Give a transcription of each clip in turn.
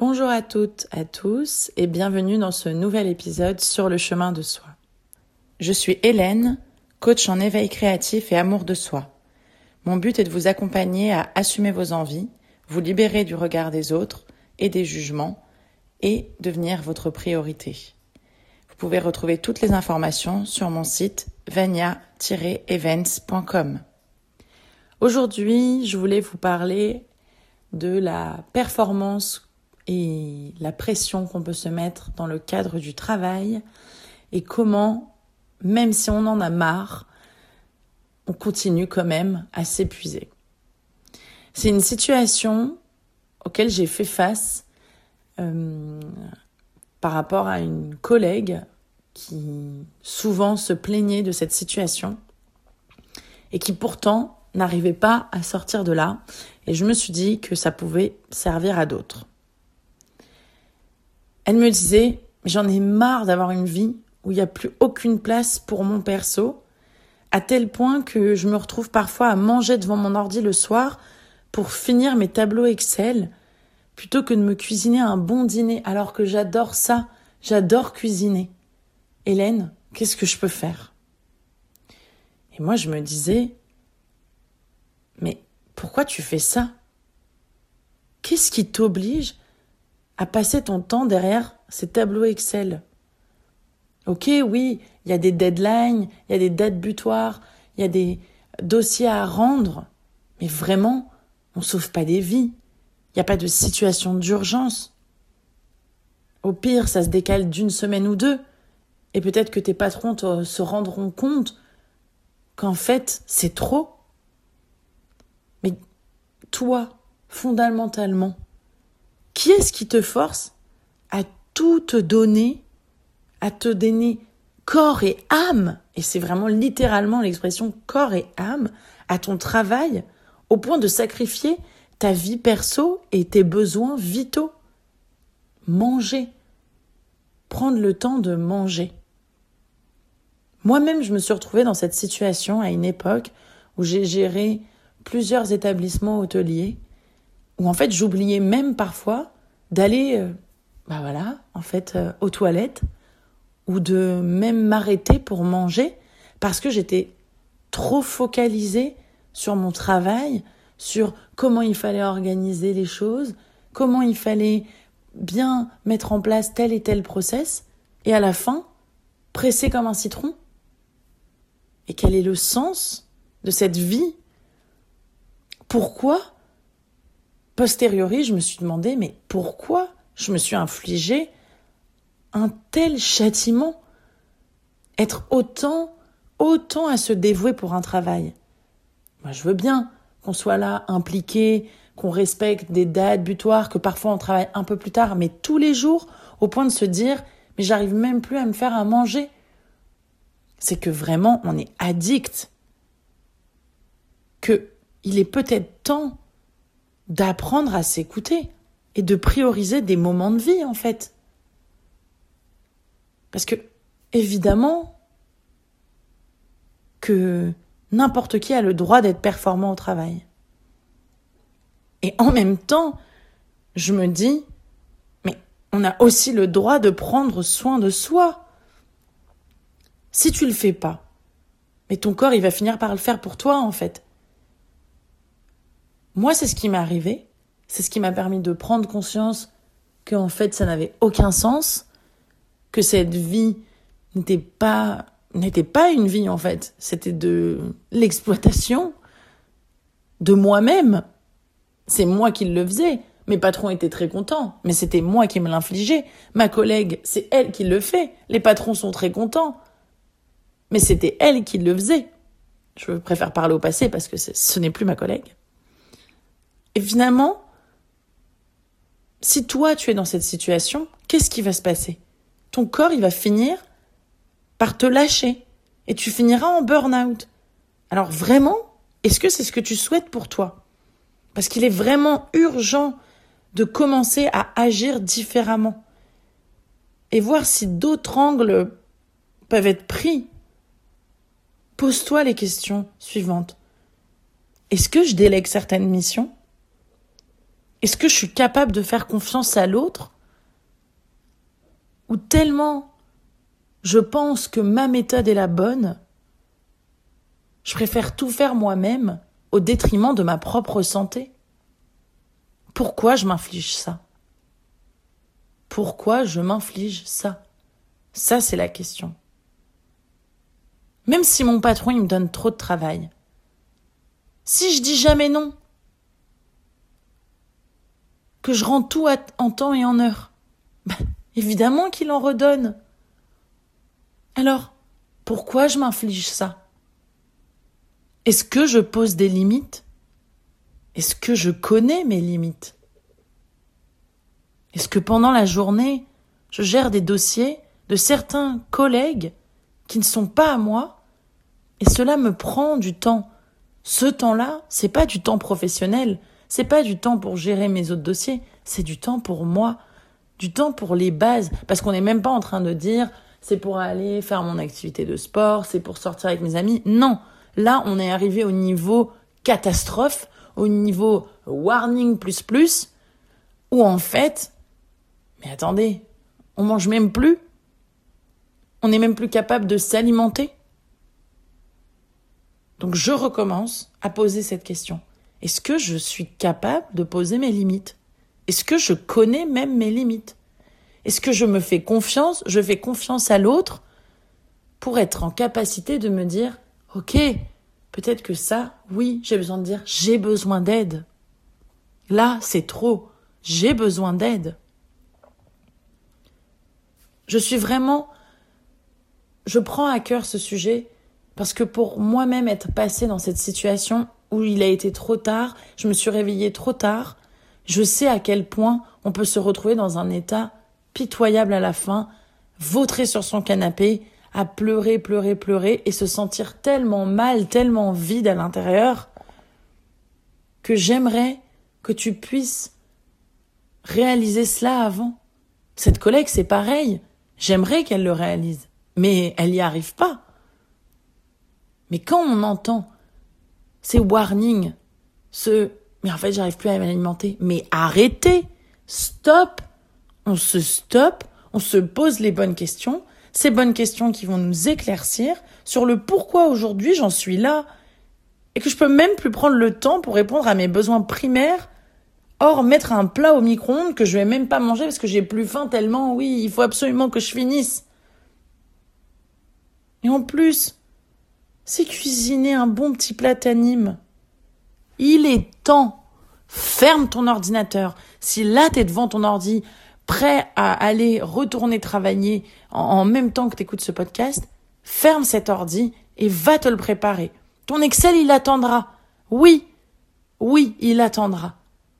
Bonjour à toutes, à tous et bienvenue dans ce nouvel épisode sur le chemin de soi. Je suis Hélène, coach en éveil créatif et amour de soi. Mon but est de vous accompagner à assumer vos envies, vous libérer du regard des autres et des jugements et devenir votre priorité. Vous pouvez retrouver toutes les informations sur mon site vania-events.com. Aujourd'hui, je voulais vous parler de la performance et la pression qu'on peut se mettre dans le cadre du travail et comment, même si on en a marre, on continue quand même à s'épuiser. C'est une situation auquel j'ai fait face euh, par rapport à une collègue qui souvent se plaignait de cette situation et qui pourtant n'arrivait pas à sortir de là. Et je me suis dit que ça pouvait servir à d'autres. Elle me disait, j'en ai marre d'avoir une vie où il n'y a plus aucune place pour mon perso, à tel point que je me retrouve parfois à manger devant mon ordi le soir pour finir mes tableaux Excel, plutôt que de me cuisiner un bon dîner, alors que j'adore ça, j'adore cuisiner. Hélène, qu'est-ce que je peux faire? Et moi, je me disais, mais pourquoi tu fais ça? Qu'est-ce qui t'oblige à passer ton temps derrière ces tableaux Excel. Ok, oui, il y a des deadlines, il y a des dates butoirs, il y a des dossiers à rendre, mais vraiment, on sauve pas des vies. Il n'y a pas de situation d'urgence. Au pire, ça se décale d'une semaine ou deux, et peut-être que tes patrons se rendront compte qu'en fait, c'est trop. Mais toi, fondamentalement, qui est-ce qui te force à tout te donner, à te donner corps et âme, et c'est vraiment littéralement l'expression corps et âme, à ton travail, au point de sacrifier ta vie perso et tes besoins vitaux? Manger. Prendre le temps de manger. Moi-même, je me suis retrouvée dans cette situation à une époque où j'ai géré plusieurs établissements hôteliers où en fait j'oubliais même parfois d'aller, euh, bah voilà, en fait, euh, aux toilettes ou de même m'arrêter pour manger parce que j'étais trop focalisée sur mon travail, sur comment il fallait organiser les choses, comment il fallait bien mettre en place tel et tel process, et à la fin, pressé comme un citron. Et quel est le sens de cette vie? Pourquoi posteriori, je me suis demandé, mais pourquoi je me suis infligé un tel châtiment? Être autant, autant à se dévouer pour un travail. Moi, je veux bien qu'on soit là impliqué, qu'on respecte des dates butoirs, que parfois on travaille un peu plus tard, mais tous les jours, au point de se dire, mais j'arrive même plus à me faire à manger. C'est que vraiment, on est addict. Que il est peut-être temps d'apprendre à s'écouter et de prioriser des moments de vie en fait. Parce que évidemment que n'importe qui a le droit d'être performant au travail. Et en même temps, je me dis, mais on a aussi le droit de prendre soin de soi. Si tu le fais pas, mais ton corps, il va finir par le faire pour toi, en fait. Moi, c'est ce qui m'est arrivé. C'est ce qui m'a permis de prendre conscience qu'en fait, ça n'avait aucun sens, que cette vie n'était pas n'était pas une vie en fait, c'était de l'exploitation de moi-même. C'est moi qui le faisais. Mes patrons étaient très contents, mais c'était moi qui me l'infligeais. Ma collègue, c'est elle qui le fait. Les patrons sont très contents, mais c'était elle qui le faisait. Je préfère parler au passé parce que ce n'est plus ma collègue. Et finalement, si toi tu es dans cette situation, qu'est-ce qui va se passer? Ton corps, il va finir par te lâcher et tu finiras en burn-out. Alors vraiment, est-ce que c'est ce que tu souhaites pour toi? Parce qu'il est vraiment urgent de commencer à agir différemment et voir si d'autres angles peuvent être pris. Pose-toi les questions suivantes. Est-ce que je délègue certaines missions? Est-ce que je suis capable de faire confiance à l'autre Ou tellement je pense que ma méthode est la bonne, je préfère tout faire moi-même au détriment de ma propre santé? Pourquoi je m'inflige ça? Pourquoi je m'inflige ça? Ça, c'est la question. Même si mon patron il me donne trop de travail, si je dis jamais non, que je rends tout en temps et en heure, bah, évidemment qu'il en redonne. Alors, pourquoi je m'inflige ça? Est-ce que je pose des limites? Est-ce que je connais mes limites? Est-ce que pendant la journée, je gère des dossiers de certains collègues qui ne sont pas à moi? Et cela me prend du temps. Ce temps-là, c'est pas du temps professionnel, c'est pas du temps pour gérer mes autres dossiers, c'est du temps pour moi, du temps pour les bases, parce qu'on n'est même pas en train de dire c'est pour aller faire mon activité de sport, c'est pour sortir avec mes amis. Non, là on est arrivé au niveau catastrophe, au niveau warning plus plus, où en fait, mais attendez, on mange même plus, on n'est même plus capable de s'alimenter. Donc je recommence à poser cette question. Est-ce que je suis capable de poser mes limites? Est-ce que je connais même mes limites? Est-ce que je me fais confiance Je fais confiance à l'autre pour être en capacité de me dire, OK, peut-être que ça, oui, j'ai besoin de dire, j'ai besoin d'aide. Là, c'est trop. J'ai besoin d'aide. Je suis vraiment... Je prends à cœur ce sujet parce que pour moi-même être passé dans cette situation où il a été trop tard, je me suis réveillée trop tard, je sais à quel point on peut se retrouver dans un état pitoyable à la fin, vautrer sur son canapé, à pleurer, pleurer, pleurer et se sentir tellement mal, tellement vide à l'intérieur que j'aimerais que tu puisses réaliser cela avant. Cette collègue, c'est pareil. J'aimerais qu'elle le réalise, mais elle n'y arrive pas. Mais quand on entend ces warnings, ce mais en fait j'arrive plus à m'alimenter, mais arrêtez, stop, on se stoppe, on se pose les bonnes questions, ces bonnes questions qui vont nous éclaircir sur le pourquoi aujourd'hui j'en suis là. Et que je peux même plus prendre le temps pour répondre à mes besoins primaires. Or, mettre un plat au micro-ondes que je vais même pas manger parce que j'ai plus faim tellement, oui, il faut absolument que je finisse. Et en plus, c'est cuisiner un bon petit plat t'anime. Il est temps. Ferme ton ordinateur. Si là t'es devant ton ordi, prêt à aller retourner travailler en, même temps que t'écoutes ce podcast, ferme cet ordi et va te le préparer. Ton Excel, il attendra. Oui, oui, il attendra.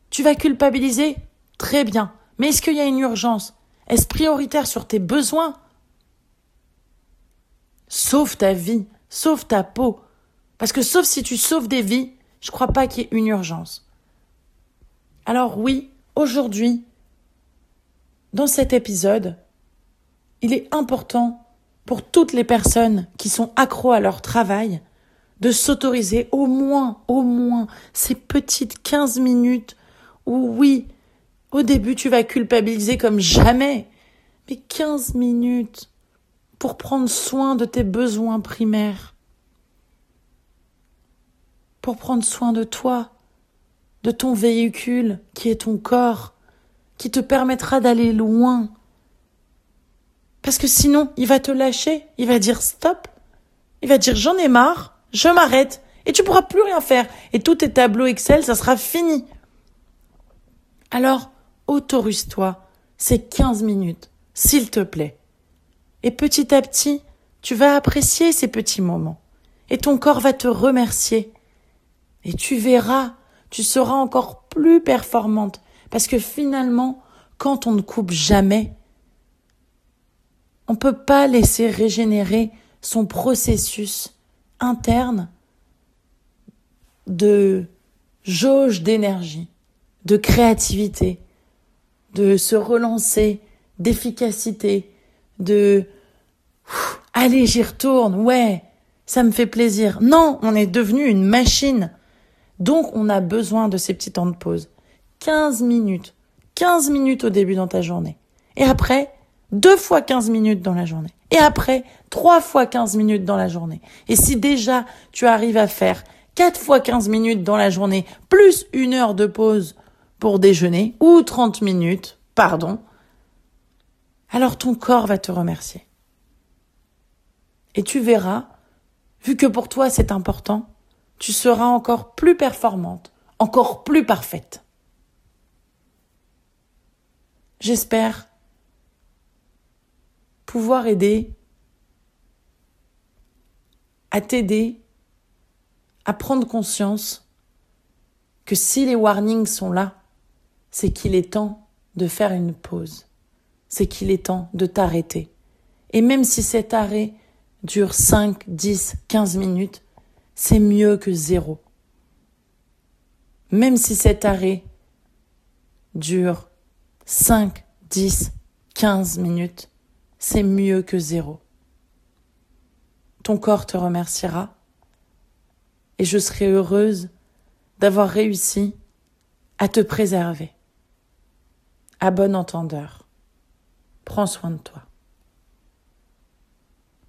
Tu vas culpabiliser? Très bien. Mais est-ce qu'il y a une urgence? Est-ce prioritaire sur tes besoins? Sauve ta vie. Sauve ta peau. Parce que sauf si tu sauves des vies, je crois pas qu'il y ait une urgence. Alors oui, aujourd'hui, dans cet épisode, il est important pour toutes les personnes qui sont accros à leur travail de s'autoriser au moins, au moins ces petites 15 minutes où oui, au début tu vas culpabiliser comme jamais, mais 15 minutes pour prendre soin de tes besoins primaires, pour prendre soin de toi, de ton véhicule qui est ton corps, qui te permettra d'aller loin. Parce que sinon, il va te lâcher, il va dire stop, il va dire j'en ai marre, je m'arrête, et tu pourras plus rien faire, et tous tes tableaux Excel, ça sera fini. Alors, autorise-toi ces 15 minutes, s'il te plaît. Et petit à petit, tu vas apprécier ces petits moments. Et ton corps va te remercier. Et tu verras, tu seras encore plus performante. Parce que finalement, quand on ne coupe jamais, on ne peut pas laisser régénérer son processus interne de jauge d'énergie, de créativité, de se relancer, d'efficacité, de allez, j'y retourne, ouais, ça me fait plaisir. Non, on est devenu une machine. Donc on a besoin de ces petits temps de pause. 15 minutes. 15 minutes au début dans ta journée. Et après, deux fois 15 minutes dans la journée. Et après, trois fois 15 minutes dans la journée. Et si déjà tu arrives à faire quatre fois 15 minutes dans la journée, plus une heure de pause pour déjeuner, ou 30 minutes, pardon, alors ton corps va te remercier. Et tu verras, vu que pour toi c'est important, tu seras encore plus performante, encore plus parfaite. J'espère pouvoir aider à t'aider à prendre conscience que si les warnings sont là, c'est qu'il est temps de faire une pause, c'est qu'il est temps de t'arrêter. Et même si cet arrêt dure 5, 10, 15 minutes, c'est mieux que zéro. Même si cet arrêt dure 5, 10, 15 minutes, c'est mieux que zéro. Ton corps te remerciera et je serai heureuse d'avoir réussi à te préserver. À bon entendeur, prends soin de toi.